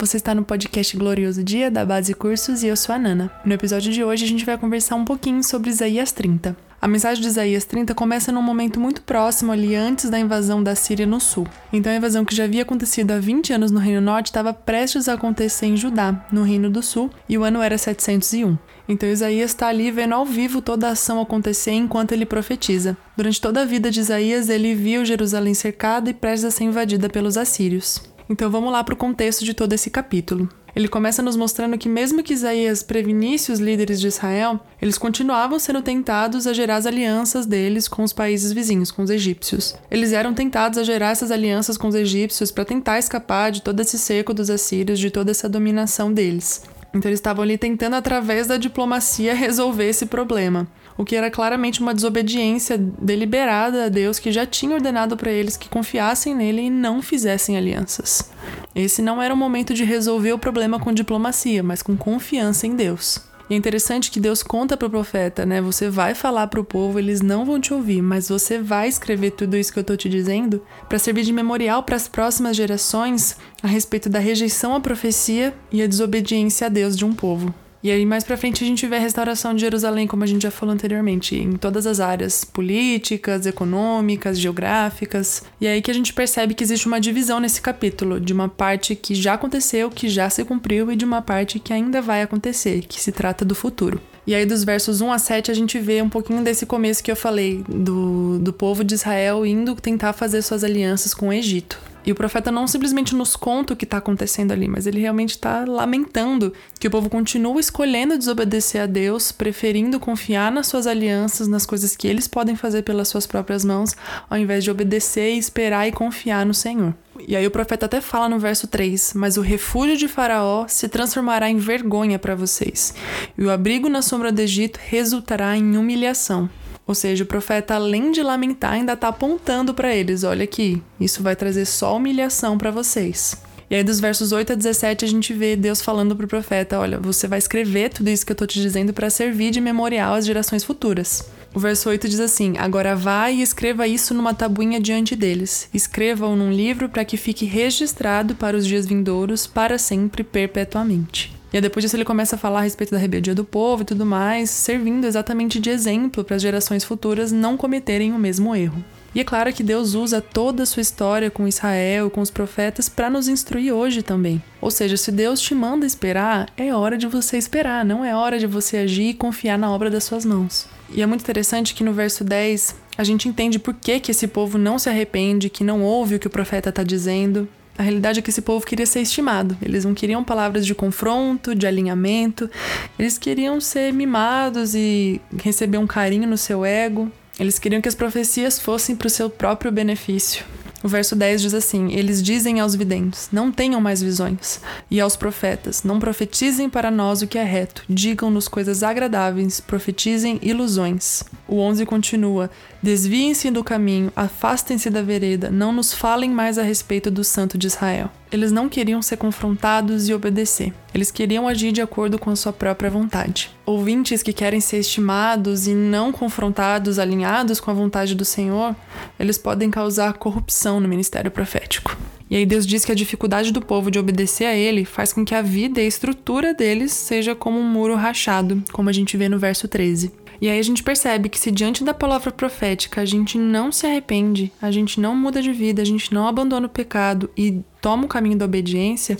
você está no podcast Glorioso Dia da Base Cursos e eu sou a Nana. No episódio de hoje a gente vai conversar um pouquinho sobre Isaías 30. A mensagem de Isaías 30 começa num momento muito próximo ali antes da invasão da Síria no sul. Então a invasão que já havia acontecido há 20 anos no Reino Norte estava prestes a acontecer em Judá, no Reino do Sul, e o ano era 701. Então Isaías está ali vendo ao vivo toda a ação acontecer enquanto ele profetiza. Durante toda a vida de Isaías, ele viu Jerusalém cercada e prestes a ser invadida pelos assírios. Então vamos lá para o contexto de todo esse capítulo. Ele começa nos mostrando que, mesmo que Isaías prevenisse os líderes de Israel, eles continuavam sendo tentados a gerar as alianças deles com os países vizinhos, com os egípcios. Eles eram tentados a gerar essas alianças com os egípcios para tentar escapar de todo esse cerco dos assírios, de toda essa dominação deles. Então eles estavam ali tentando, através da diplomacia, resolver esse problema o que era claramente uma desobediência deliberada a Deus que já tinha ordenado para eles que confiassem nele e não fizessem alianças. Esse não era o momento de resolver o problema com diplomacia, mas com confiança em Deus. E é interessante que Deus conta para o profeta, né? Você vai falar para o povo, eles não vão te ouvir, mas você vai escrever tudo isso que eu estou te dizendo para servir de memorial para as próximas gerações a respeito da rejeição à profecia e a desobediência a Deus de um povo. E aí, mais pra frente, a gente vê a restauração de Jerusalém, como a gente já falou anteriormente, em todas as áreas políticas, econômicas, geográficas. E aí que a gente percebe que existe uma divisão nesse capítulo, de uma parte que já aconteceu, que já se cumpriu, e de uma parte que ainda vai acontecer, que se trata do futuro. E aí, dos versos 1 a 7, a gente vê um pouquinho desse começo que eu falei, do, do povo de Israel indo tentar fazer suas alianças com o Egito. E o profeta não simplesmente nos conta o que está acontecendo ali, mas ele realmente está lamentando que o povo continua escolhendo desobedecer a Deus, preferindo confiar nas suas alianças, nas coisas que eles podem fazer pelas suas próprias mãos, ao invés de obedecer, esperar e confiar no Senhor. E aí o profeta até fala no verso 3: Mas o refúgio de Faraó se transformará em vergonha para vocês, e o abrigo na sombra do Egito resultará em humilhação. Ou seja, o profeta, além de lamentar, ainda está apontando para eles: olha aqui, isso vai trazer só humilhação para vocês. E aí, dos versos 8 a 17, a gente vê Deus falando para o profeta: olha, você vai escrever tudo isso que eu estou te dizendo para servir de memorial às gerações futuras. O verso 8 diz assim: Agora vá e escreva isso numa tabuinha diante deles. Escreva-o num livro para que fique registrado para os dias vindouros, para sempre, perpetuamente. E aí depois disso ele começa a falar a respeito da rebeldia do povo e tudo mais, servindo exatamente de exemplo para as gerações futuras não cometerem o mesmo erro. E é claro que Deus usa toda a sua história com Israel, com os profetas, para nos instruir hoje também. Ou seja, se Deus te manda esperar, é hora de você esperar, não é hora de você agir e confiar na obra das suas mãos. E é muito interessante que no verso 10 a gente entende por que, que esse povo não se arrepende, que não ouve o que o profeta está dizendo, a realidade é que esse povo queria ser estimado. Eles não queriam palavras de confronto, de alinhamento. Eles queriam ser mimados e receber um carinho no seu ego. Eles queriam que as profecias fossem para o seu próprio benefício. O verso 10 diz assim: Eles dizem aos videntes: Não tenham mais visões. E aos profetas: Não profetizem para nós o que é reto. Digam-nos coisas agradáveis, profetizem ilusões. O 11 continua: Desviem-se do caminho, afastem-se da vereda, não nos falem mais a respeito do Santo de Israel. Eles não queriam ser confrontados e obedecer. Eles queriam agir de acordo com a sua própria vontade. Ouvintes que querem ser estimados e não confrontados, alinhados com a vontade do Senhor, eles podem causar corrupção no ministério profético. E aí Deus diz que a dificuldade do povo de obedecer a ele faz com que a vida e a estrutura deles seja como um muro rachado, como a gente vê no verso 13. E aí a gente percebe que se diante da palavra profética a gente não se arrepende, a gente não muda de vida, a gente não abandona o pecado e toma o caminho da obediência,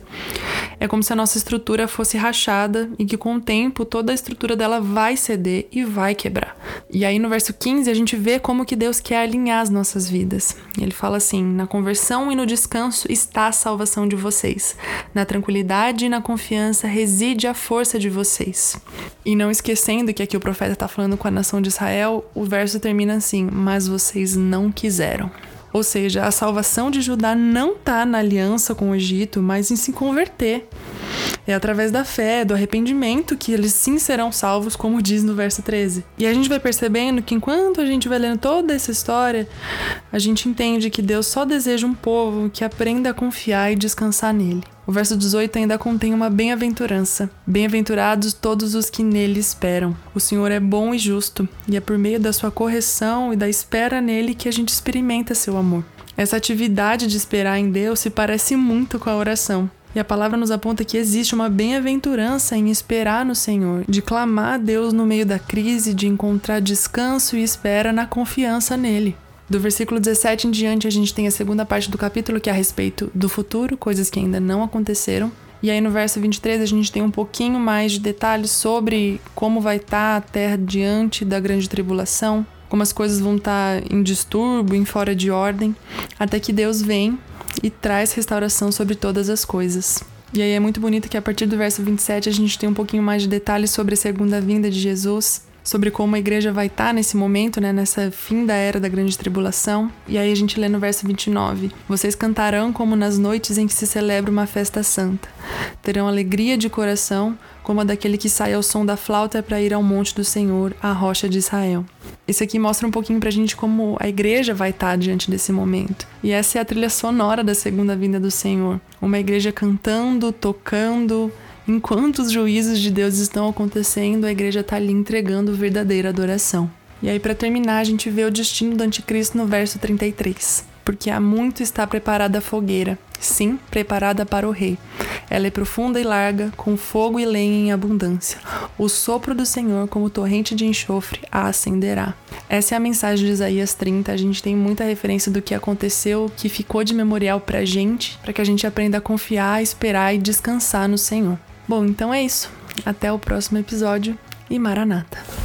é como se a nossa estrutura fosse rachada e que com o tempo toda a estrutura dela vai ceder e vai quebrar. E aí no verso 15 a gente vê como que Deus quer alinhar as nossas vidas. Ele fala assim: "Na conversão e no descanso está a salvação de vocês. Na tranquilidade e na confiança reside a força de vocês." E não esquecendo que aqui o profeta está falando com a nação de Israel, o verso termina assim: "Mas vocês não quiseram." Ou seja, a salvação de Judá não está na aliança com o Egito, mas em se converter. É através da fé, do arrependimento que eles sim serão salvos, como diz no verso 13. E a gente vai percebendo que enquanto a gente vai lendo toda essa história, a gente entende que Deus só deseja um povo que aprenda a confiar e descansar nele. O verso 18 ainda contém uma bem-aventurança. Bem-aventurados todos os que nele esperam. O Senhor é bom e justo, e é por meio da sua correção e da espera nele que a gente experimenta seu amor. Essa atividade de esperar em Deus se parece muito com a oração. E a palavra nos aponta que existe uma bem-aventurança em esperar no Senhor, de clamar a Deus no meio da crise, de encontrar descanso e espera na confiança nele. Do versículo 17 em diante, a gente tem a segunda parte do capítulo que é a respeito do futuro, coisas que ainda não aconteceram. E aí no verso 23 a gente tem um pouquinho mais de detalhes sobre como vai estar a terra diante da grande tribulação, como as coisas vão estar em distúrbio, em fora de ordem, até que Deus vem e traz restauração sobre todas as coisas. E aí é muito bonito que a partir do verso 27 a gente tem um pouquinho mais de detalhes sobre a segunda vinda de Jesus, sobre como a igreja vai estar nesse momento, né, nessa fim da era da grande tribulação. E aí a gente lê no verso 29: Vocês cantarão como nas noites em que se celebra uma festa santa. Terão alegria de coração, como a daquele que sai ao som da flauta para ir ao monte do Senhor, a rocha de Israel. Isso aqui mostra um pouquinho pra gente como a igreja vai estar diante desse momento. E essa é a trilha sonora da segunda vinda do Senhor. Uma igreja cantando, tocando, Enquanto os juízos de Deus estão acontecendo, a igreja está ali entregando verdadeira adoração. E aí, para terminar, a gente vê o destino do anticristo no verso 33. Porque há muito está preparada a fogueira, sim, preparada para o rei. Ela é profunda e larga, com fogo e lenha em abundância. O sopro do Senhor, como torrente de enxofre, a acenderá. Essa é a mensagem de Isaías 30. A gente tem muita referência do que aconteceu, que ficou de memorial para a gente, para que a gente aprenda a confiar, esperar e descansar no Senhor. Bom, então é isso. Até o próximo episódio e Maranata.